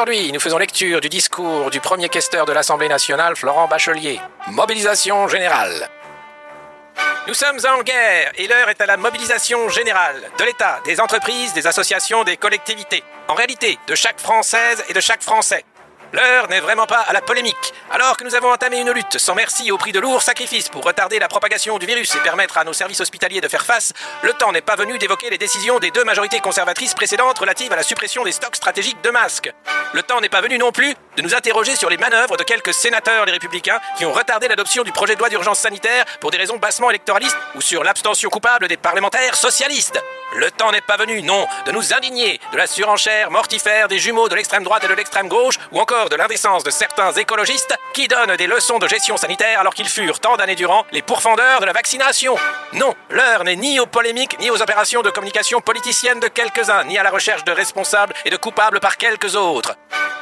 Aujourd'hui, nous faisons lecture du discours du premier questeur de l'Assemblée nationale, Florent Bachelier. Mobilisation générale. Nous sommes en guerre et l'heure est à la mobilisation générale de l'État, des entreprises, des associations, des collectivités. En réalité, de chaque Française et de chaque Français. L'heure n'est vraiment pas à la polémique. Alors que nous avons entamé une lutte sans merci au prix de lourds sacrifices pour retarder la propagation du virus et permettre à nos services hospitaliers de faire face, le temps n'est pas venu d'évoquer les décisions des deux majorités conservatrices précédentes relatives à la suppression des stocks stratégiques de masques. Le temps n'est pas venu non plus de nous interroger sur les manœuvres de quelques sénateurs les républicains qui ont retardé l'adoption du projet de loi d'urgence sanitaire pour des raisons bassement électoralistes ou sur l'abstention coupable des parlementaires socialistes. Le temps n'est pas venu, non, de nous indigner de la surenchère mortifère des jumeaux de l'extrême droite et de l'extrême gauche, ou encore de l'indécence de certains écologistes qui donnent des leçons de gestion sanitaire alors qu'ils furent tant d'années durant les pourfendeurs de la vaccination. Non, l'heure n'est ni aux polémiques, ni aux opérations de communication politicienne de quelques-uns, ni à la recherche de responsables et de coupables par quelques autres.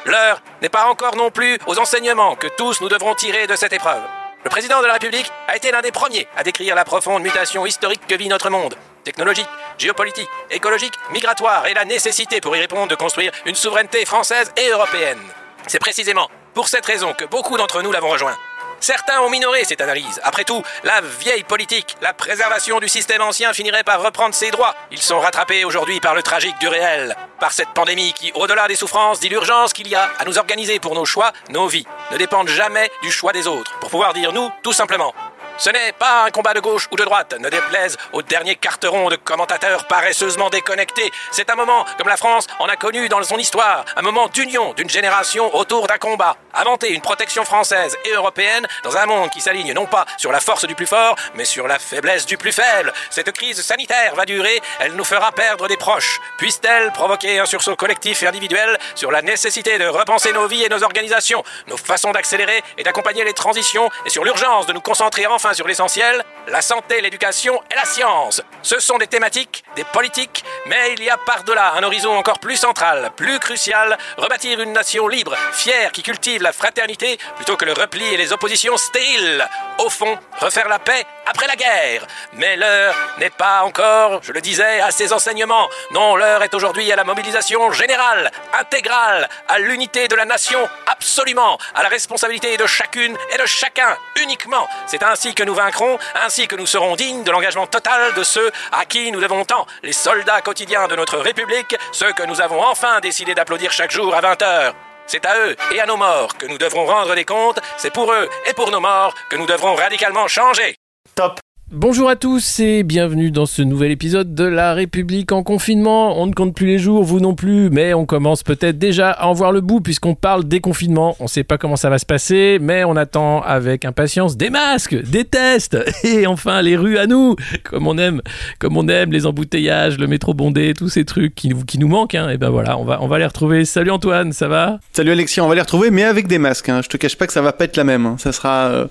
L'heure n'est pas encore non plus aux enseignements que tous nous devrons tirer de cette épreuve. Le président de la République a été l'un des premiers à décrire la profonde mutation historique que vit notre monde. Technologique, géopolitique, écologique, migratoire et la nécessité pour y répondre de construire une souveraineté française et européenne. C'est précisément pour cette raison que beaucoup d'entre nous l'avons rejoint. Certains ont minoré cette analyse. Après tout, la vieille politique, la préservation du système ancien finirait par reprendre ses droits. Ils sont rattrapés aujourd'hui par le tragique du réel, par cette pandémie qui, au-delà des souffrances, dit l'urgence qu'il y a à nous organiser pour nos choix, nos vies, ne dépendent jamais du choix des autres, pour pouvoir dire nous, tout simplement. Ce n'est pas un combat de gauche ou de droite, ne déplaise aux derniers carterons de commentateurs paresseusement déconnectés. C'est un moment, comme la France en a connu dans son histoire, un moment d'union d'une génération autour d'un combat. Inventer une protection française et européenne dans un monde qui s'aligne non pas sur la force du plus fort, mais sur la faiblesse du plus faible. Cette crise sanitaire va durer, elle nous fera perdre des proches. Puisse-t-elle provoquer un sursaut collectif et individuel sur la nécessité de repenser nos vies et nos organisations, nos façons d'accélérer et d'accompagner les transitions, et sur l'urgence de nous concentrer enfin sur l'essentiel, la santé, l'éducation et la science. Ce sont des thématiques, des politiques, mais il y a par-delà un horizon encore plus central, plus crucial, rebâtir une nation libre, fière, qui cultive la fraternité plutôt que le repli et les oppositions stériles. Au fond, refaire la paix après la guerre. Mais l'heure n'est pas encore, je le disais, à ces enseignements. Non, l'heure est aujourd'hui à la mobilisation générale, intégrale, à l'unité de la nation, absolument, à la responsabilité de chacune et de chacun, uniquement. C'est ainsi que nous vaincrons, ainsi que nous serons dignes de l'engagement total de ceux à qui nous devons tant, les soldats quotidiens de notre République, ceux que nous avons enfin décidé d'applaudir chaque jour à 20 heures. C'est à eux et à nos morts que nous devrons rendre des comptes, c'est pour eux et pour nos morts que nous devrons radicalement changer. Top. Bonjour à tous et bienvenue dans ce nouvel épisode de La République en confinement. On ne compte plus les jours, vous non plus, mais on commence peut-être déjà à en voir le bout puisqu'on parle des confinements. On ne sait pas comment ça va se passer, mais on attend avec impatience des masques, des tests et enfin les rues à nous, comme on aime, comme on aime les embouteillages, le métro bondé, tous ces trucs qui, nous manquent. Hein. Et ben voilà, on va, on va les retrouver. Salut Antoine, ça va? Salut Alexis, on va les retrouver, mais avec des masques. Hein. Je te cache pas que ça va pas être la même. Hein. Ça sera euh,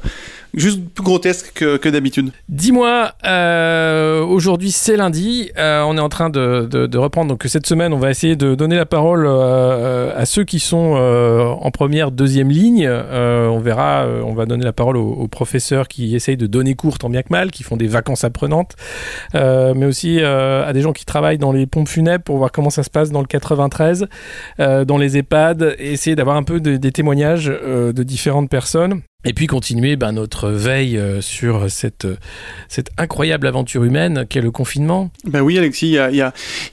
juste plus grotesque que, d'habitude. Dis-moi, euh, aujourd'hui c'est lundi, euh, on est en train de, de, de, reprendre, donc cette semaine on va essayer de donner la parole euh, à ceux qui sont euh, en première, deuxième ligne. Euh, on verra, on va donner la parole aux, aux, professeurs qui essayent de donner cours tant bien que mal, qui font des vacances apprenantes, mais aussi à des gens qui travaillent dans les pompes funèbres pour voir comment ça se passe dans le 93, dans les EHPAD, et essayer d'avoir un peu de, des témoignages de différentes personnes. Et puis continuer ben, notre veille euh, sur cette, cette incroyable aventure humaine qu'est le confinement. Ben oui, Alexis, il y a, y,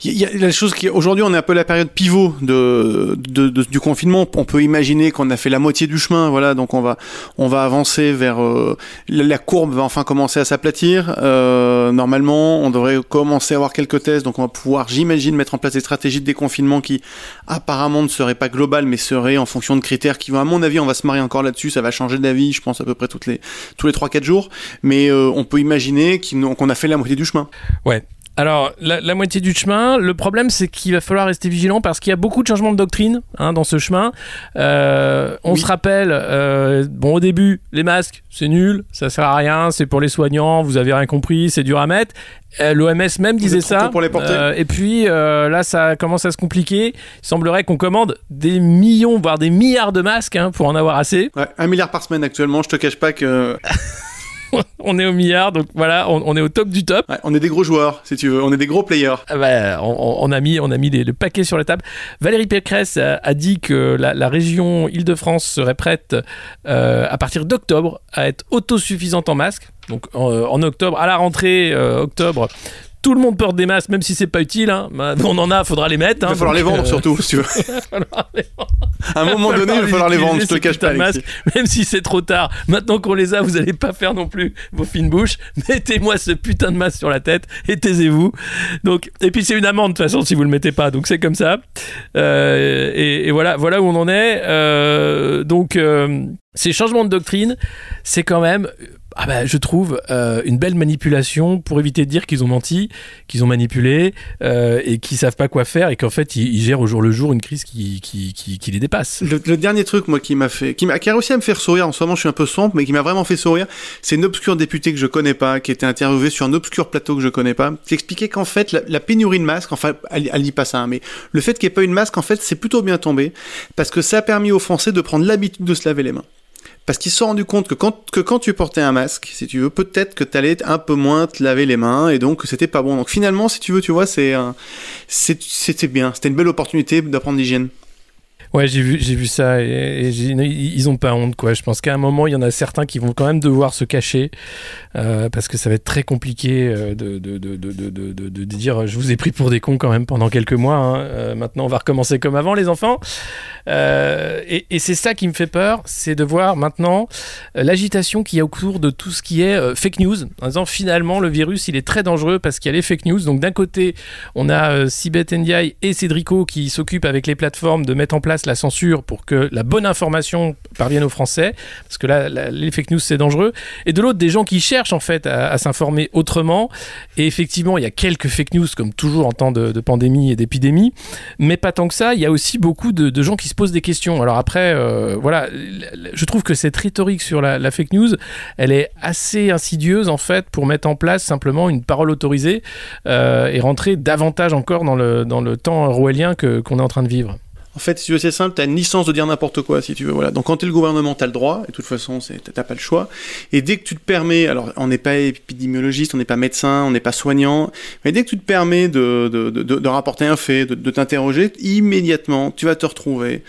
y a, la chose qui aujourd'hui on est un peu la période pivot de, du confinement. On peut imaginer qu'on a fait la moitié du chemin, voilà, donc on va on va avancer vers euh, la courbe va enfin commencer à s'aplatir. Euh, normalement, on devrait commencer à avoir quelques tests, donc on va pouvoir, j'imagine, mettre en place des stratégies de déconfinement qui apparemment ne seraient pas globales, mais seraient en fonction de critères qui vont, à mon avis, on va se marier encore là-dessus, ça va changer d'avis je pense à peu près toutes les, tous les 3-4 jours. Mais euh, on peut imaginer qu'on a fait la moitié du chemin. Ouais, alors, la, la, moitié du chemin, le problème, c'est qu'il va falloir rester vigilant parce qu'il y a beaucoup de changements de doctrine hein, dans ce chemin. Euh, on oui. se rappelle, euh, bon, au début, les masques, c'est nul, ça sert à rien, c'est pour les soignants, vous avez rien compris, c'est dur à mettre. Euh, L'OMS même disait ça. Pour les porter. Euh, et puis euh, là, ça commence à se compliquer. Il semblerait qu'on commande des millions, voire des milliards de masques hein, pour en avoir assez. Ouais, un milliard par semaine actuellement. Je te cache pas que. on est au milliard, donc voilà, on, on est au top du top. Ouais, on est des gros joueurs, si tu veux. On est des gros players. Ah bah, on, on a mis, on a mis les- le paquet sur la table. Valérie Pécresse a, a dit que la, la région Île-de-France serait prête euh, à partir d'octobre à être autosuffisante en masques. Donc en, en octobre, à la rentrée euh, octobre, tout le monde porte des masques, même si c'est pas utile. hein. Bah, on en a, faudra les mettre. Il va hein. falloir les vendre euh, surtout, si tu veux. il va falloir les vendre. À un moment donné, il va falloir les vendre, je te cache pas. masques, même si c'est trop tard. Maintenant qu'on les a, vous allez pas faire non plus vos fines bouches. Mettez-moi ce putain de masque sur la tête et taisez-vous. Donc, et puis c'est une amende de toute façon si vous le mettez pas. Donc c'est comme ça. Euh, et, et voilà, voilà où on en est. Euh, donc ces changements de doctrine, c'est quand même. Ah bah, je trouve euh, une belle manipulation pour éviter de dire qu'ils ont menti, qu'ils ont manipulé euh, et qu'ils savent pas quoi faire et qu'en fait ils, gèrent au jour le jour une crise qui, qui, qui, les dépasse. Le, le dernier truc, moi, qui m'a fait, qui, a réussi à me faire sourire, en ce moment, je suis un peu sombre, mais qui m'a vraiment fait sourire, c'est une obscure députée que je connais pas, qui était interviewée sur un obscur plateau que je connais pas, qui expliquait qu'en fait, la, la pénurie de masques, enfin, elle, elle dit pas ça, hein, mais le fait qu'il n'y ait pas eu de masque, en fait, c'est plutôt bien tombé, parce que ça a permis aux Français de prendre l'habitude de se laver les mains. Parce qu'ils se sont rendus compte que quand, que quand tu portais un masque, si tu veux, peut-être que tu allais un peu moins te laver les mains et donc c'était pas bon. Donc finalement, si tu veux, tu vois, c'est- c'était bien. C'était une belle opportunité d'apprendre l'hygiène. Ouais, j'ai vu, j'ai vu ça et, ils ont pas honte quoi. Je pense qu'à un moment, il y en a certains qui vont quand même devoir se cacher euh, parce que ça va être très compliqué euh, de, dire je vous ai pris pour des cons quand même pendant quelques mois. hein. Euh, maintenant, on va recommencer comme avant, les enfants. Et c'est ça qui me fait peur, c'est de voir maintenant l'agitation qu'il y a autour de tout ce qui est fake news. En disant finalement, le virus, il est très dangereux parce qu'il y a les fake news. Donc d'un côté, on a Sibeth Ndiaye et Cédrico qui s'occupent avec les plateformes de mettre en place la censure pour que la bonne information parvienne aux Français, parce que là, la- les fake news, c'est dangereux. Et de l'autre, des gens qui cherchent en fait à, s'informer autrement. Et effectivement, il y a quelques fake news, comme toujours en temps de, pandémie et d'épidémie, mais pas tant que ça. Il y a aussi beaucoup de, gens qui se posent des questions. Alors après, euh, voilà, je trouve que cette rhétorique sur la, fake news, elle est assez insidieuse en fait pour mettre en place simplement une parole autorisée euh, et rentrer davantage encore dans le, dans le temps que- qu'on est en train de vivre. En fait, si tu veux, c'est simple, t'as une licence de dire n'importe quoi, si tu veux, voilà. Donc quand t'es le gouvernement, t'as le droit, et de toute façon, t'as pas le choix. Et dès que tu te permets, alors on n'est pas épidémiologiste, on n'est pas médecin, on n'est pas soignant, mais dès que tu te permets de, de, de, rapporter un fait, de t'interroger, immédiatement, tu vas te retrouver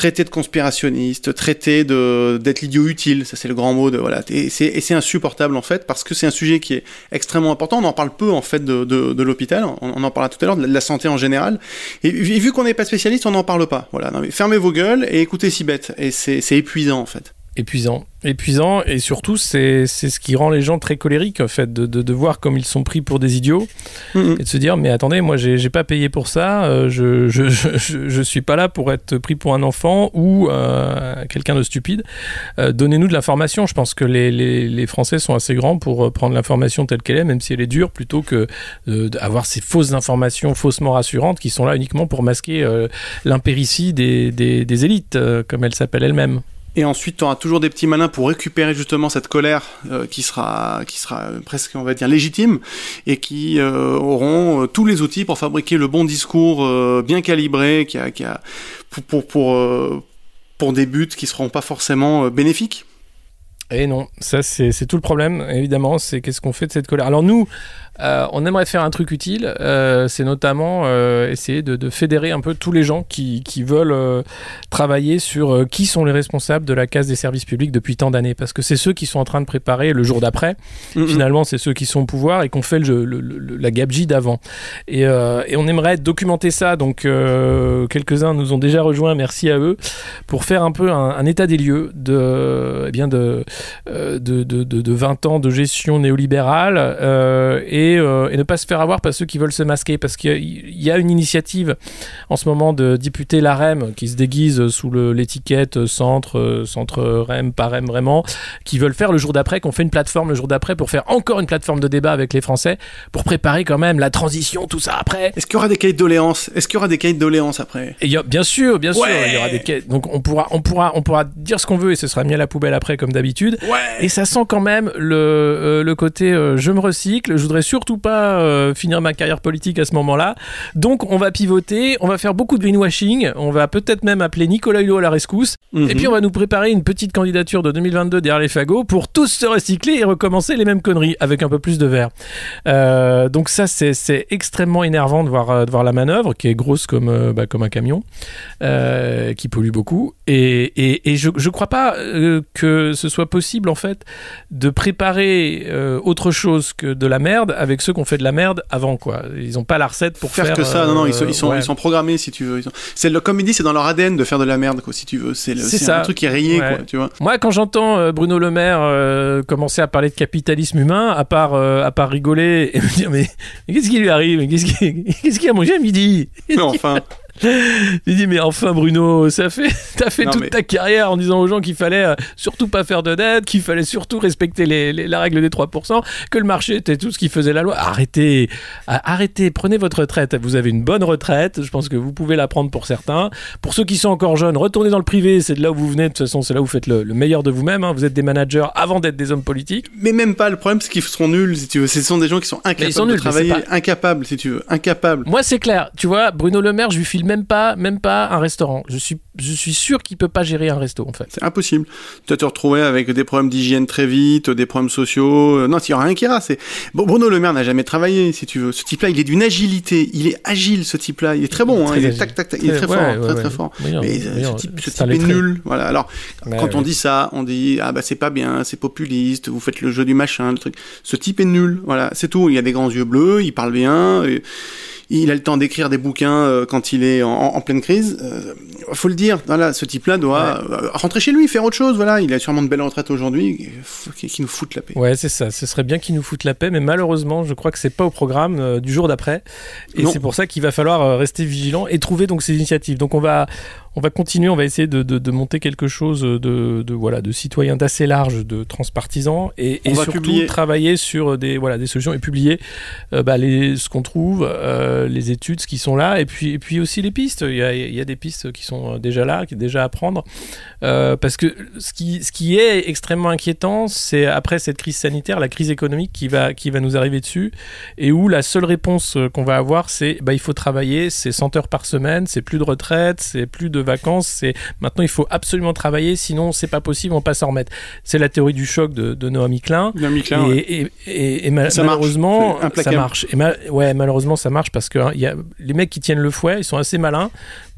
traité de conspirationniste, traité de d'être l'idiot utile, ça c'est le grand mot de voilà. Et c'est insupportable en fait parce que c'est un sujet qui est extrêmement important. On en parle peu en fait de, de, de l'hôpital. On, en parlera tout à l'heure de la- santé en général. Et, et vu qu'on n'est pas spécialiste, on n'en parle pas. Voilà. Non, mais fermez vos gueules et écoutez si bête. Et c'est c'est épuisant en fait. Épuisant. Épuisant, et surtout, c'est c'est ce qui rend les gens très colériques, en fait, de, de, de voir comme ils sont pris pour des idiots, Mhm. et de se dire, mais attendez, moi, j'ai pas payé pour ça, euh, je, je, je, je- suis pas là pour être pris pour un enfant ou euh, quelqu'un de stupide. Euh, Donnez-nous de l'information. Je pense que les, les, les Français sont assez grands pour prendre l'information telle qu'elle est, même si elle est dure, plutôt que d'avoir ces fausses informations faussement rassurantes qui sont là uniquement pour masquer l'impéritie des, des, des élites, comme elles s'appellent elles-mêmes. Et ensuite, tu auras toujours des petits malins pour récupérer justement cette colère euh, qui sera, qui sera euh, presque, on va dire, légitime, et qui euh, auront tous les outils pour fabriquer le bon discours bien calibré, qui a, qui a, pour, pour, pour, des buts qui seront pas forcément bénéfiques. Et non, ça c'est tout le problème, évidemment, c'est qu'est-ce qu'on fait de cette colère? Alors nous, euh, on aimerait faire un truc utile, euh, c'est notamment euh, essayer de, de fédérer un peu tous les gens qui, qui veulent travailler sur qui sont les responsables de la casse des services publics depuis tant d'années, parce que c'est ceux qui sont en train de préparer le jour d'après, Mhm. finalement c'est ceux qui sont au pouvoir et qu'on fait le, le- le- la gabegie d'avant. Et, et on aimerait documenter ça, donc quelques-uns nous ont déjà rejoints, merci à eux, pour faire un peu un, un état des lieux de, eh bien de, de, de, de, de 20 ans de gestion néolibérale euh, et, euh, et ne pas se faire avoir par ceux qui veulent se masquer, parce qu'il y a- une initiative en ce moment de députés LAREM qui se déguisent sous l'étiquette centre, euh, centre REM, pas REM vraiment, qui veulent faire le jour d'après, qu'on fait une plateforme le jour d'après pour faire encore une plateforme de débat avec les Français, pour préparer quand même la transition, tout ça après. Est-ce qu'il y aura des cahiers de doléances? Est-ce qu'il y aura des cahiers de doléances après? Et y a- bien sûr, bien sûr, Ouais. il y aura des quais- donc on pourra, on pourra, on pourra dire ce qu'on veut et ce sera mis à la poubelle après comme d'habitude. Ouais Et ça sent quand même le, euh, le côté euh, je me recycle. Je voudrais surtout surtout pas euh, finir ma carrière politique à ce moment-là. Donc on va pivoter, on va faire beaucoup de greenwashing, on va peut-être même appeler Nicolas Hulot à la rescousse, Mhm. et puis on va nous préparer une petite candidature de 2022 derrière les fagots pour tous se recycler et recommencer les mêmes conneries avec un peu plus de verre. Euh, donc ça c'est extrêmement énervant de voir, euh, de voir la manœuvre qui est grosse comme, bah, comme un camion, euh, qui pollue beaucoup. Et, et, et je ne crois pas que ce soit possible en fait de préparer autre chose que de la merde avec ceux qui ont fait de la merde avant quoi. Ils n'ont pas la recette pour faire, faire, que ça, non, non, ils sont, euh, ils sont, ouais. ils sont programmés si tu veux. Sont- C'est le comédie, c'est dans leur ADN de faire de la merde, quoi, si tu veux. C'est un truc qui est rayé, Ouais. quoi, tu vois. Moi, quand j'entends euh, Bruno Le Maire euh, commencer à parler de capitalisme humain, à part, euh, à part rigoler et me dire mais, mais qu'est-ce qui lui arrive? Qu'est-ce qu'il qu'est-ce qu'il a mangé à midi? Mais enfin, Il dit mais enfin Bruno, ça fait t'as fait Non, toute mais- ta carrière en disant aux gens qu'il fallait euh, surtout pas faire de dette, qu'il fallait surtout respecter les, les- la règle des 3%, que le marché était tout ce qui faisait la loi. Arrêtez, arrêtez, prenez votre retraite. Vous avez une bonne retraite, je pense que vous pouvez la prendre pour certains. Pour ceux qui sont encore jeunes, retournez dans le privé, c'est de là où vous venez. De toute façon, c'est là où vous faites le, le meilleur de vous-même. hein. Vous êtes des managers avant d'être des hommes politiques. mais même pas. Le problème, c'est qu'ils seront nuls, si tu veux. Ce sont des gens qui sont incapables sont de nuls, mais travailler, incapables, si tu veux, incapables. Moi, c'est clair. Tu vois, Bruno Le Maire, je lui file même pas, même pas un restaurant. Je suis, je suis sûr qu'il peut pas gérer un resto, en fait. C'est impossible. Tu vas te retrouver avec des problèmes d'hygiène très vite, des problèmes sociaux. Euh, Non, il n'y aura rien qui ira. C'est... Bon, Bruno Le Maire n'a jamais travaillé, si tu veux. Ce type-là, il est d'une agilité. Il est agile, ce type-là. Il est très bon. hein. Il est agile. tac, tac, tac. Il est très Ouais, fort. ouais, très, ouais. très fort. Non, Mais euh, non, ce type, ce type est nul. Voilà. Alors, quand on dit ça, on dit ah bah c'est pas bien, c'est populiste, vous faites le jeu du machin, le truc. Ce type est nul. Voilà, c'est tout. Il a des grands yeux bleus, il parle bien. et il a le temps d'écrire des bouquins euh, quand il est en, en pleine crise. Euh, faut le dire. Voilà, ce type-là doit euh, rentrer chez lui, faire autre chose. Voilà, il a sûrement de belles retraites aujourd'hui. Qu'il nous foute la paix. Ouais, c'est ça. Ce serait bien qu'ils nous foutent la paix, mais malheureusement, je crois que c'est pas au programme du jour d'après. Et c'est pour ça qu'il va falloir rester vigilant et trouver donc ces initiatives. Donc on va, on va continuer, on va essayer de, de, de monter quelque chose de, de voilà de citoyen d'assez large, de transpartisan, et, surtout publier. travailler sur des voilà des solutions et publier euh, bah, les, ce qu'on trouve, euh, les études, ce qui sont là, et puis et puis aussi les pistes. Il y a, il y a des pistes qui sont déjà là, qui est déjà à prendre. Euh, parce que ce qui, ce qui est extrêmement inquiétant, c'est après cette crise sanitaire, la crise économique qui va, qui va nous arriver dessus, et où la seule réponse qu'on va avoir, c'est bah, il faut travailler, c'est 100 heures par semaine, c'est plus de retraite, c'est plus de vacances, c'est maintenant il faut absolument travailler, sinon c'est pas possible, on passe s'en remettre. C'est la théorie du choc de, de Klein. Et, clair, ouais. et, et- et ma- Ça marche. malheureusement, C'est ça marche. Et ouais, malheureusement, ça marche parce que hein, y a les mecs qui tiennent le fouet, ils sont assez malins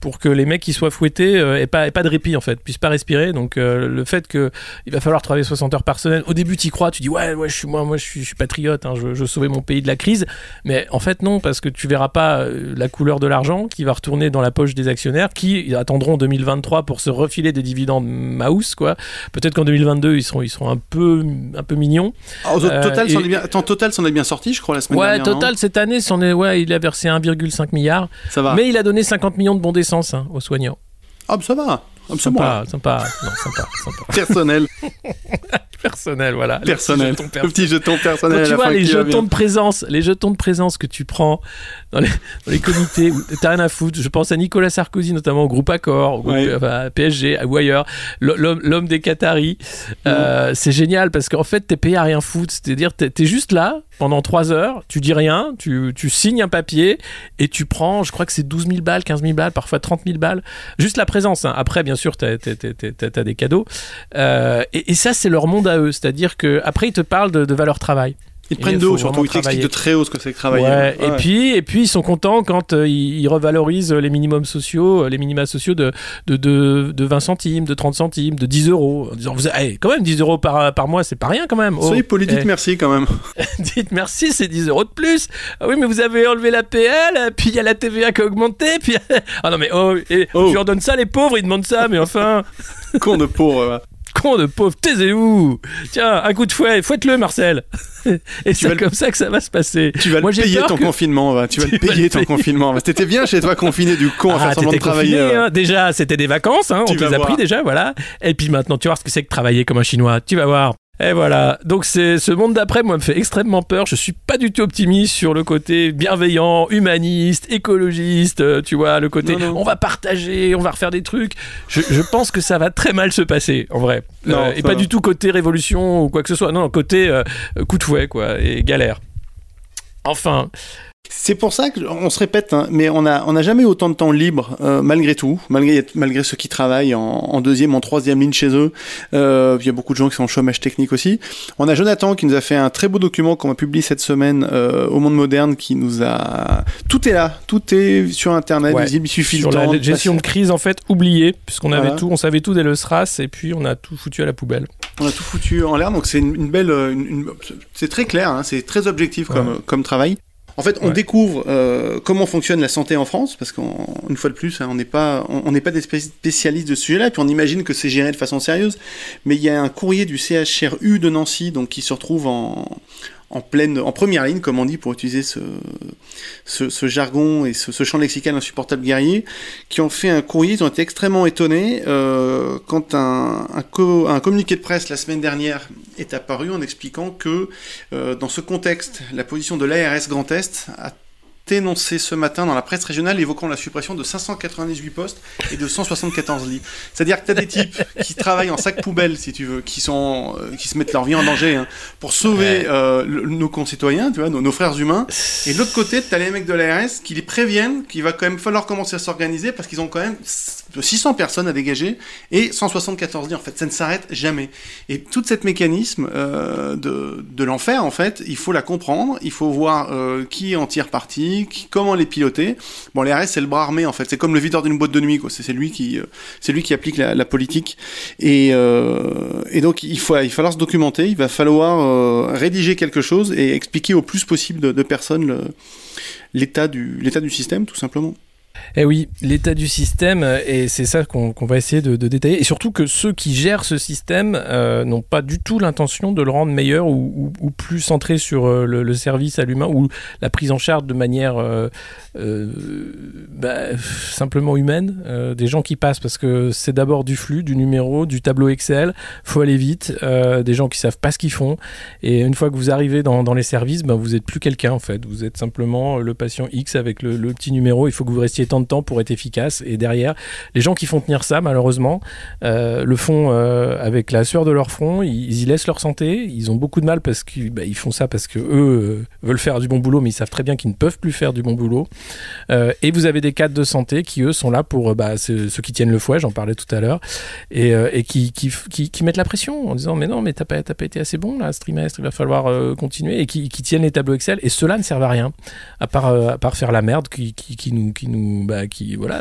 pour que les mecs qui soient fouettés euh, aient, pas, aient pas de répit en fait, puissent pas respirer. Donc euh, le fait que il va falloir travailler 60 heures par semaine, au début tu y crois, tu dis ouais, ouais, je suis moi, moi je suis, je suis patriote, hein, je, je sauver mon pays de la crise. Mais en fait non, parce que tu verras pas euh, la couleur de l'argent qui va retourner dans la poche des actionnaires, qui attendront 2023 pour se refiler des dividendes mouse quoi. Peut-être qu'en 2022 ils seront, ils seront un peu, un peu mignons. Euh, Total, s'en est bien... Attends, Total s'en est bien sorti, je crois, la semaine Ouais, dernière. non? total cette année, est, ouais, il a versé 1,5 milliard, Ça va. mais il a donné 50 millions de bons d'essence hein, aux soignants. Ah, ça va. Ah. Sympa, sympa, non, sympa, sympa. Personnel, Personnel, voilà. Personnel. Le personnels. petit jeton personnel. Quand tu vois les jetons de présence, les jetons de présence que tu prends dans les, dans les comités, où t'as rien à foutre. Je pense à Nicolas Sarkozy, notamment au groupe Accor, au groupe, Ouais. enfin, à PSG ou ailleurs, l'homme des Qataris. Euh, c'est génial parce qu'en fait, t'es payé à rien foutre. C'est-à-dire, t'es es juste là pendant 3 heures, tu dis rien, tu, tu signes un papier et tu prends, je crois que c'est 12 000 balles, 15 000 balles, parfois 30 000 balles. Juste la présence. hein. Après, bien sûr, t'as- t'as- t'as des cadeaux. Euh, et, ça, c'est leur monde à eux. C'est-à-dire que après, ils te parlent de, de valeur travail. Ils te prennent de haut, surtout. Ils t'expliquent de très haut ce que c'est que travailler. Ouais, Ouais. Et puis, et puis ils sont contents quand euh, ils, revalorisent les minimums sociaux, euh, les minima sociaux de, de, de, de 20 centimes, de 30 centimes, de 10 euros. En disant, vous, hey, quand même, 10 euros par, par mois, c'est pas rien quand même. Oh, Soyez poli, dites eh, merci quand même. dites merci, c'est 10 euros de plus. Ah oui, mais vous avez enlevé la PL, puis il y a la TVA qui a augmenté, puis. ah non, mais oh, et, Oh. je leur donne ça, les pauvres, ils demandent ça, mais enfin. Con de pauvre. Con de pauvre, taisez-vous Tiens, un coup de fouet, fouette-le, Marcel Et c'est le- comme ça que ça va se passer. Tu vas Moi, le payer ton que- confinement, va. Tu vas Tu le vas payer ton payer. confinement. T'étais bien chez toi confiné du con à faire Ah, semblant de travailler. confiné, euh. hein. Déjà, c'était des vacances, hein, on Tu te les a pris déjà, voilà. Et puis maintenant, tu vas voir ce que c'est que travailler comme un Chinois. Tu vas voir. Et voilà. Donc c'est ce monde d'après, moi, me fait extrêmement peur. Je suis pas du tout optimiste sur le côté bienveillant, humaniste, écologiste. euh, tu vois, le côté Non, non. on va partager, on va refaire des trucs. Je, je pense que ça va très mal se passer, en vrai. Euh, et pas va. du tout côté révolution ou quoi que ce soit. Non, côté euh, coup de fouet, quoi, et galère. Enfin. C'est pour ça qu'on se répète, hein, mais on n'a on a jamais autant de temps libre, euh, malgré tout, malgré, malgré ceux qui travaillent en, deuxième, en troisième ligne chez eux. Euh, il y a beaucoup de gens qui sont en chômage technique aussi. On a Jonathan qui nous a fait un très beau document qu'on va publier cette semaine euh, au Monde Moderne, qui nous a... Tout est là, tout est sur Internet, il suffit sur la gestion de crise, en fait, oublié, puisqu'on avait tout, on savait tout dès le SRAS, et puis on a tout foutu à la poubelle. On a tout foutu en l'air, donc c'est une, belle... c'est très clair, hein, c'est très objectif comme, comme travail. En fait, on découvre euh, comment fonctionne la santé en France, parce qu'une fois de plus, hein, on n'est pas, on n'est pas des spécialistes de ce sujet-là, puis on imagine que c'est géré de façon sérieuse. Mais il y a un courrier du CHRU de Nancy, donc qui se retrouve en, en pleine, en première ligne, comme on dit, pour utiliser ce, ce, jargon et ce, champ lexical insupportable guerrier, qui ont fait un courrier, ils ont été extrêmement étonnés euh, quand un, un, communiqué de presse la semaine dernière est apparu en expliquant que euh, dans ce contexte, la position de l'ARS Grand Est a énoncé ce matin dans la presse régionale évoquant la suppression de 598 postes et de 174 lits. C'est-à-dire que tu as des types qui travaillent en sac poubelle, si tu veux, qui, sont, euh, qui se mettent leur vie en danger hein, pour sauver euh, nos concitoyens, tu vois, nos, frères humains. Et de l'autre côté, tu as les mecs de l'ARS qui les préviennent qu'il va quand même falloir commencer à s'organiser parce qu'ils ont quand même 600 personnes à dégager et 174 lits. En fait, ça ne s'arrête jamais. Et toute cette mécanisme euh, de, l'enfer, en fait, il faut la comprendre, il faut voir qui en tire parti, comment les piloter. Bon, les RS, c'est le bras armé en fait. C'est comme le videur d'une boîte de nuit, quoi. C'est lui qui, euh, c'est lui qui applique la, politique. Et, euh, donc, il faut, il va falloir se documenter. Il va falloir euh, rédiger quelque chose et expliquer au plus possible de, de personnes l'état du, l'état du système, tout simplement. Eh oui, l'état du système, euh, et c'est ça qu'on va essayer de, détailler. Et surtout que ceux qui gèrent ce système euh, n'ont pas du tout l'intention de le rendre meilleur ou, plus centré sur euh, le, service à l'humain ou la prise en charge de manière bah, simplement humaine des gens qui passent. Parce que c'est d'abord du flux, du numéro, du tableau Excel, faut aller vite, des gens qui savent pas ce qu'ils font. Et une fois que vous arrivez dans, les services, ben, vous n'êtes plus quelqu'un en fait. Vous êtes simplement le patient X avec le, le petit numéro. Il faut que vous restiez tant de temps pour être efficace. Et derrière, les gens qui font tenir ça, malheureusement, euh, le font euh, avec la sueur de leur front. Ils, y laissent leur santé. Ils ont beaucoup de mal parce qu'ils bah, font ça parce que eux euh, veulent faire du bon boulot, mais ils savent très bien qu'ils ne peuvent plus faire du bon boulot. et vous avez des cadres de santé qui eux sont là pour bah, ceux, qui tiennent le fouet, j'en parlais tout à l'heure, et, qui, mettent la pression en disant mais non mais t'as pas, pas été assez bon là ce trimestre, il va falloir continuer et qui, tiennent les tableaux Excel. Et cela ne servent à rien à part, faire la merde qui nous bah,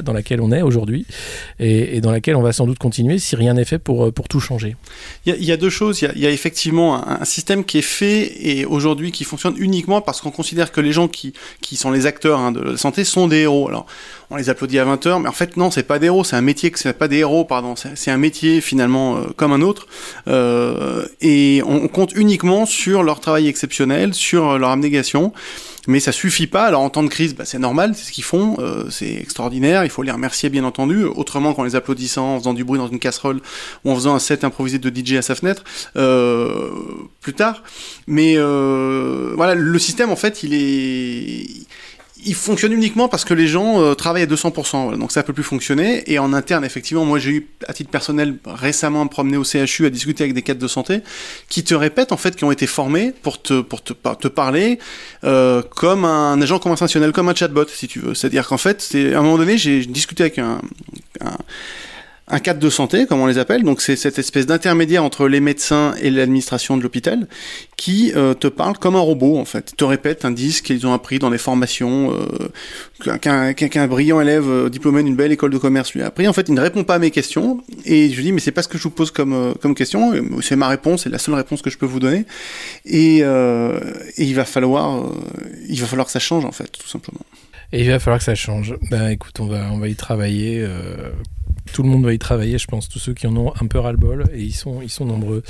dans laquelle on est aujourd'hui et, dans laquelle on va sans doute continuer si rien n'est fait pour, euh, tout changer. Il y, a, deux choses. Il y a, effectivement un, système qui est fait et aujourd'hui qui fonctionne uniquement parce qu'on considère que les gens qui, sont les acteurs hein, de la santé sont des héros. Alors, on les applaudit à 20h, mais en fait, non, c'est pas des héros, c'est un métier, c'est pas des héros, pardon, c'est un métier finalement euh, comme un autre. Euh, et on, compte uniquement sur leur travail exceptionnel, sur leur abnégation mais ça suffit pas. Alors en temps de crise, bah, c'est normal, c'est ce qu'ils font, euh, c'est extraordinaire, il faut les remercier bien entendu, autrement qu'en les applaudissant, en faisant du bruit dans une casserole ou en faisant un set improvisé de DJ à sa fenêtre euh, plus tard. Mais euh, voilà, le système en fait, il est il fonctionne uniquement parce que les gens euh, travaillent à 200%. donc ça peut plus fonctionner. Et en interne, effectivement, moi j'ai eu à titre personnel récemment à me promener au CHU à discuter avec des cadres de santé qui te répètent en fait qui ont été formés pour te pour te, te parler euh, comme un agent conversationnel, comme un chatbot si tu veux. C'est-à-dire qu'en fait, c'est à un moment donné, j'ai discuté avec un, un un cadre de santé, comme on les appelle. Donc c'est cette espèce d'intermédiaire entre les médecins et l'administration de l'hôpital qui euh, te parle comme un robot en fait. te répète un disque qu'ils ont appris dans les formations euh, qu'un brillant élève euh, diplômé d'une belle école de commerce lui a appris. En fait, il ne répond pas à mes questions et je lui dis mais c'est pas ce que je vous pose comme euh, comme question. C'est ma réponse, c'est la seule réponse que je peux vous donner. Et, et il va falloir il va falloir que ça change en fait tout simplement. Et il va falloir que ça change. Ben écoute, on va on va y travailler tout le monde va y travailler, je pense, tous ceux qui en ont un peu ras-le-bol, et ils sont, ils sont nombreux.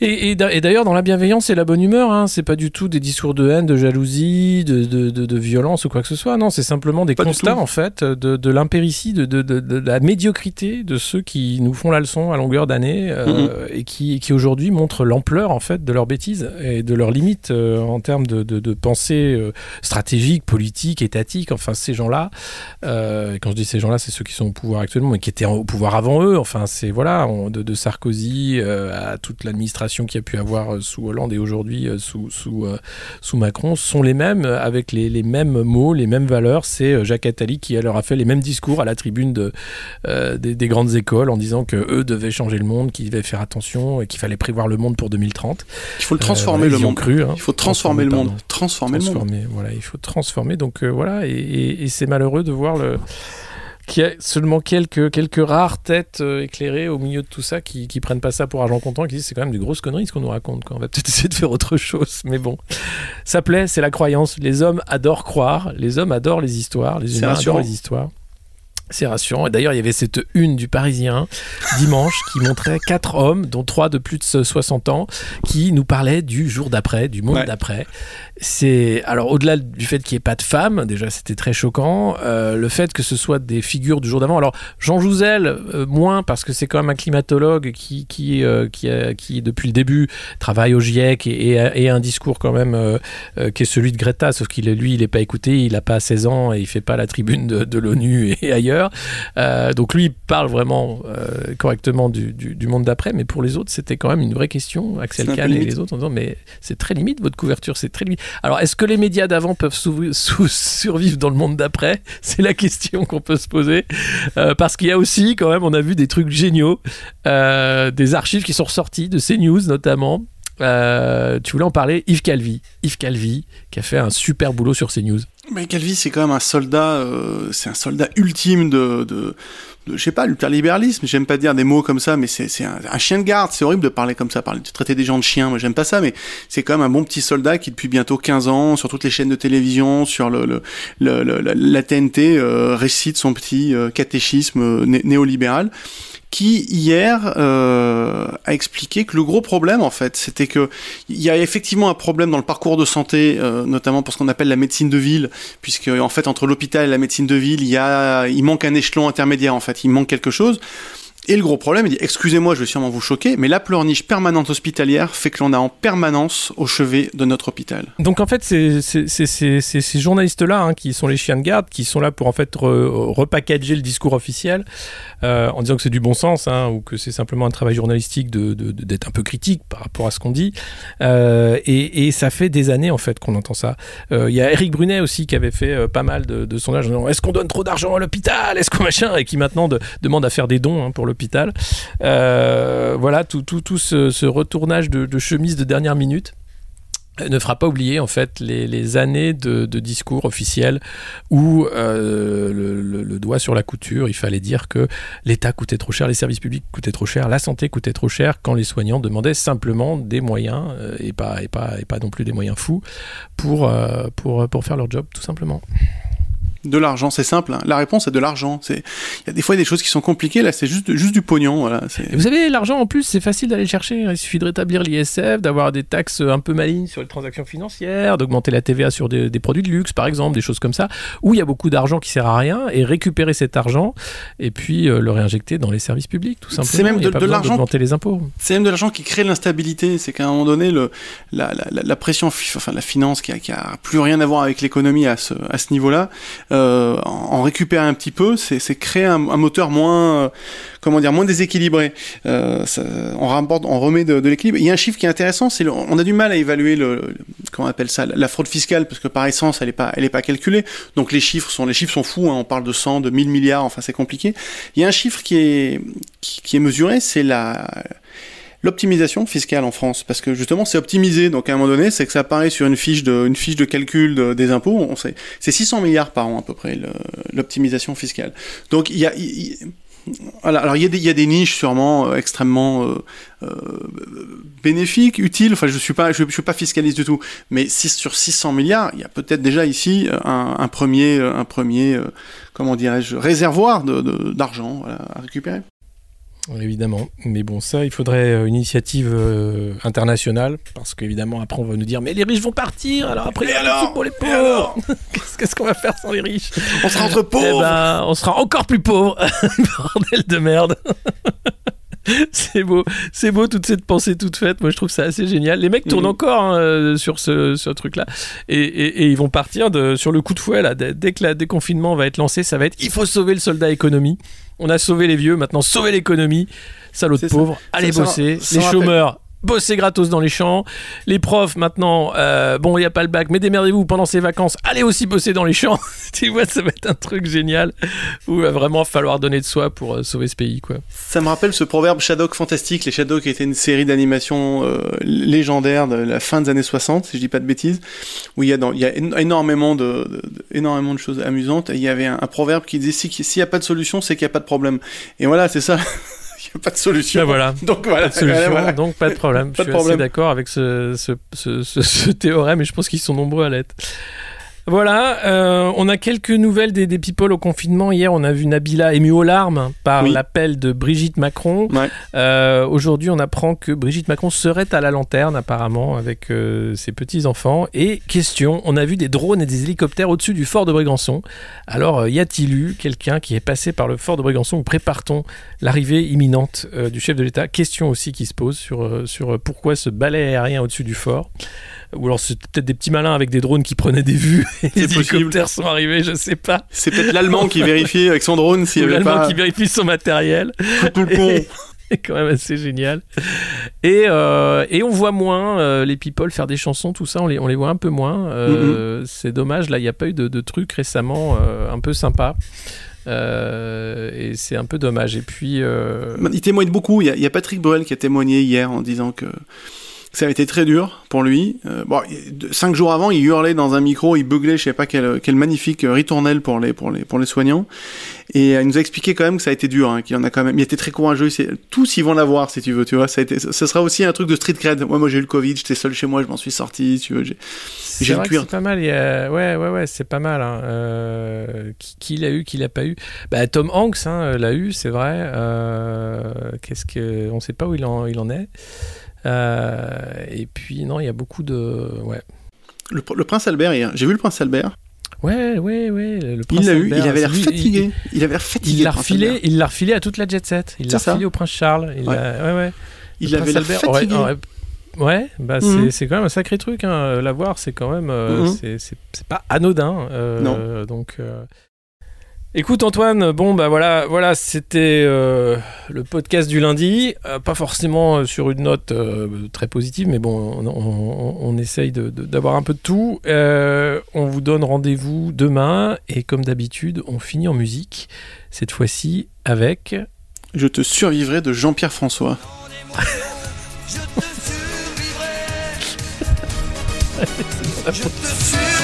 Et, d'ailleurs, dans la bienveillance et la bonne humeur, hein, c'est pas du tout des discours de haine, de jalousie, de, de, de, violence ou quoi que ce soit. Non, c'est simplement des constats, en fait, de, de l'impéritie, de, de, la médiocrité de ceux qui nous font la leçon à longueur d'année euh, mm-hmm. et qui, qui aujourd'hui montrent l'ampleur, en fait, de leurs bêtises et de leurs limites euh, en termes de, de, pensée euh, stratégique, politique, étatique. Enfin, ces gens-là, quand je dis ces gens-là, c'est ceux qui sont au pouvoir actuellement, mais qui étaient au pouvoir avant eux. Enfin, c'est, voilà, de, Sarkozy à toute l'administration qu'il y a pu avoir sous Hollande et aujourd'hui sous, sous, sous Macron sont les mêmes, avec les, les, mêmes mots, les mêmes valeurs. C'est Jacques Attali qui leur a fait les mêmes discours à la tribune de, des, des, grandes écoles en disant que eux devaient changer le monde, qu'ils devaient faire attention et qu'il fallait prévoir le monde pour 2030. Il faut le transformer le monde. Cru, hein. Il faut transformer, le monde. Transformer, transformer, le monde. Voilà, il faut transformer. Donc voilà, et, et, et c'est malheureux de voir le qu'il y a seulement quelques, quelques rares têtes euh, éclairées au milieu de tout ça qui, qui prennent pas ça pour argent comptant et qui disent c'est quand même des grosses conneries ce qu'on nous raconte. Quoi. On va peut-être essayer de faire autre chose. Mais bon, ça plaît, c'est la croyance. Les hommes adorent croire, les hommes adorent les histoires, les humains adorent les histoires. C'est rassurant. Et d'ailleurs, il y avait cette une du Parisien dimanche qui montrait quatre hommes, dont trois de plus de 60 ans, qui nous parlaient du jour d'après, du monde Ouais. d'après. C'est alors au-delà du fait qu'il n'y ait pas de femmes, déjà c'était très choquant. euh, le fait que ce soit des figures du jour d'avant. Alors Jean Jouzel euh, moins parce que c'est quand même un climatologue qui qui euh, qui, a- qui depuis le début travaille au GIEC et, et a, et a un discours quand même qui est celui de Greta, sauf qu'il est lui il n'est pas écouté, il n'a pas 16 ans et il fait pas la tribune de, de l'ONU et ailleurs. Donc lui il parle vraiment correctement du, du, du monde d'après, mais pour les autres c'était quand même une vraie question. Axel Kahn et les autres en disant mais c'est très limite votre couverture, c'est très limite. Alors, est-ce que les médias d'avant peuvent survivre dans le monde d'après? C'est la question qu'on peut se poser. Euh, parce qu'il y a aussi, quand même, on a vu des trucs géniaux, euh, des archives qui sont ressorties de CNews notamment. Euh, tu voulais en parler Yves Calvi. Yves Calvi, qui a fait un super boulot sur CNews. Mais Calvi, c'est quand même un soldat, c'est un soldat ultime de, je sais pas, l'ultralibéralisme. J'aime pas dire des mots comme ça, mais c'est un, un chien de garde. C'est horrible de parler comme ça, parler, de traiter des gens de chiens. Moi, j'aime pas ça, mais c'est quand même un bon petit soldat qui, depuis bientôt 15 ans, sur toutes les chaînes de télévision, sur le, le, le- la, TNT, euh, récite son petit euh, catéchisme euh, né- néolibéral qui hier euh, a expliqué que le gros problème en fait c'était que il y a effectivement un problème dans le parcours de santé euh, notamment pour ce qu'on appelle la médecine de ville puisque en fait entre l'hôpital et la médecine de ville il il manque un échelon intermédiaire en fait il manque quelque chose et le gros problème, il dit, excusez-moi, je vais sûrement vous choquer, mais la pleurniche permanente hospitalière fait que l'on a en permanence au chevet de notre hôpital. Donc en fait, c'est ces journalistes-là hein, qui sont les chiens de garde, qui sont là pour en fait re- repackager le discours officiel euh, en disant que c'est du bon sens hein, ou que c'est simplement un travail journalistique de- de- de- d'être un peu critique par rapport à ce qu'on dit. Euh, et, ça fait des années en fait qu'on entend ça. Euh, Il y a Eric Brunet aussi qui avait fait pas mal de, sondages en disant est-ce qu'on donne trop d'argent à l'hôpital? Est-ce qu'on machin? Et qui maintenant de- demande à faire des dons hein, pour Euh, voilà, tout, tout, tout ce, retournage de, de chemise de dernière minute ne fera pas oublier en fait les, années de, discours officiels où euh, le, doigt sur la couture, il fallait dire que l'État coûtait trop cher, les services publics coûtaient trop cher, la santé coûtait trop cher, quand les soignants demandaient simplement des moyens euh, et pas et pas et pas non plus des moyens fous pour pour pour faire leur job tout simplement. De l'argent, c'est simple. hein. La réponse est de l'argent. C'est, il y a des fois des choses qui sont compliquées. Là, c'est juste, juste du pognon. Voilà. C'est- Et vous savez, l'argent en plus, c'est facile d'aller chercher. Il suffit de rétablir l'ISF, d'avoir des taxes un peu malignes sur les transactions financières, d'augmenter la TVA sur des, des produits de luxe, par exemple, des choses comme ça, où il y a beaucoup d'argent qui sert à rien, et récupérer cet argent et puis euh, le réinjecter dans les services publics, tout C'est simplement. même y a de- de l'argent- d'augmenter les impôts. C'est même de l'argent qui crée l'instabilité. C'est qu'à un moment donné, le, la, la, la- la pression, fi- enfin la finance qui a, qui a plus rien à voir avec l'économie à ce, à ce niveau-là, euh, en, récupérer un petit peu, c'est, créer un, un moteur moins, euh, comment dire, moins déséquilibré. Euh, ça- on on remet de, de l'équilibre. Il y a un chiffre qui est intéressant, c'est on a du mal à évaluer le, le- comment on appelle ça, la fraude fiscale, parce que par essence, elle est pas, elle est pas calculée. Donc les chiffres sont, les chiffres sont fous. hein. on parle de 100, de 1000 milliards. Enfin, c'est compliqué. Il y a un chiffre qui est, qui est mesuré, c'est la l'optimisation fiscale en France parce que justement c'est optimisé. Donc à un moment donné c'est que ça apparaît sur une fiche de une fiche de calcul de- des impôts. On sait c'est 600 milliards par an à peu près l'optimisation fiscale. Donc il y a il- voilà, alors il y, a des, il y a des niches sûrement euh, extrêmement euh, euh, bénéfiques, utiles. Enfin, je suis pas, je, suis pas fiscaliste du tout, mais 6 sur 600 milliards, il y a peut-être déjà ici euh, un, premier, euh, un premier, comment dirais-je, réservoir de- de- d'argent voilà, à récupérer. Évidemment. Mais bon, ça, il faudrait euh, une initiative euh, internationale, parce qu'évidemment, après, on va nous dire Mais les riches vont partir, alors après, il y a pour les pauvres Qu'est-ce qu'on va faire sans les riches? On sera entre Eh pauvres. ben, on sera encore plus pauvres. Bordel de merde. c'est beau, c'est beau toute cette pensée toute faite. Moi, je trouve ça assez génial. Les mecs tournent Mhm. encore hein, euh, sur ce, ce truc-là, et, et- et ils vont partir de, sur le coup de fouet là. Dès, dès que le déconfinement va être lancé, ça va être il faut sauver le soldat économie. On a sauvé les vieux, maintenant sauver l'économie. Salaud de pauvres, allez bosser. ça les chômeurs, bosser gratos dans les champs. Les profs, maintenant, euh, bon, il n'y a pas le bac, mais démerdez-vous pendant ces vacances, allez aussi bosser dans les champs. tu vois, ça va être un truc génial où il va vraiment falloir donner de soi pour euh, sauver ce pays, quoi. Ça me rappelle ce proverbe Shadok fantastique. Les Shadok étaient une série d'animation euh, légendaire de la fin des années 60, si je dis pas de bêtises, où il y a, énormément, de, énormément de choses amusantes. Il y avait un proverbe qui disait s'il n'y a pas de solution, c'est qu'il n'y a pas de problème. Et voilà, c'est ça. Il n'y a pas de solution. Ben voilà. Donc voilà. Pas de solution, voilà. donc pas de problème. Pas je de suis assez d'accord avec ce, ce, ce, ce- ce théorème et je pense qu'ils sont nombreux à l'être. Voilà, euh, on a quelques nouvelles des, des people au confinement. Hier, on a vu Nabila émue aux larmes par Oui. l'appel de Brigitte Macron. Ouais. Euh, Aujourd'hui, on apprend que Brigitte Macron serait à la lanterne, apparemment, avec euh, ses petits-enfants. Et question, on a vu des drones et des hélicoptères au-dessus du fort de Brégançon. Alors, y a-t-il eu quelqu'un qui est passé par le fort de Brégançon ou prépare-t-on l'arrivée imminente du chef de l'État? Question aussi qui se pose sur, sur pourquoi ce balai aérien au-dessus du fort? Ou alors c'est peut-être des petits malins avec des drones qui prenaient des vues et les possible. hélicoptères sont arrivés, je sais pas. C'est peut-être l'Allemand qui vérifie avec son drone s'il n'y avait l'Allemand pas qui vérifie son matériel. tout le con. C'est quand même assez génial. Et, euh, et on voit moins euh, les people faire des chansons, tout ça, on les, on les voit un peu moins. Euh, C'est dommage, là, il n'y a pas eu de, de trucs récemment un peu sympa. Euh, et c'est un peu dommage. Et puis. euh, Il témoigne beaucoup. Il y, a, il y a Patrick Bruel qui a témoigné hier en disant que ça a été très dur pour lui. Euh, bon, cinq jours avant, il hurlait dans un micro, il beuglait, je sais pas quel, quel magnifique ritournelle pour les pour les pour les soignants. Et euh, il nous a expliqué quand même que ça a été dur, hein, qu'il y en a quand même. Il était très courageux. Tous ils vont l'avoir si tu veux, tu vois. Ça a été. Ce sera aussi un truc de street cred. Moi, moi j'ai eu le Covid, j'étais seul chez moi, je m'en suis sorti. Tu veux. j'ai- le cuir. c'est pas mal. il y a- Ouais, ouais, ouais, c'est pas mal. hein. Euh, Qui, qui l'a eu, qui l'a pas eu? Bah, Tom Hanks hein, l'a eu, c'est vrai. Euh, Qu'est-ce que, on sait pas où il en, il en est. Euh, et puis non, il y a beaucoup de, ouais, Le, le prince Albert. J'ai vu le prince Albert. ouais, ouais, ouais. Le Il l'a eu. Il avait l'air fatigué. Il, avait l'air fatigué. Il l'a refilé, Albert. il l'a refilé à toute la jet set. Il l'a refilé au prince Charles. Il Ouais. ouais, ouais. Il avait l'air aurait- fatigué. aurait- Ouais, bah Mhm. c'est- c'est quand même un sacré truc. Hein. La voir, c'est quand même. euh, Mhm. c'est pas anodin. euh, Non. Donc. euh, Écoute Antoine, bon bah voilà, voilà c'était euh, le podcast du lundi, Euh, pas forcément euh, sur une note euh, très positive, mais bon, on, on- on essaye de- de- d'avoir un peu de tout. Euh, on vous donne rendez-vous demain et comme d'habitude, on finit en musique. Cette fois-ci avec Je te survivrai de Jean-Pierre François. Je te survivrai. Je te survivrai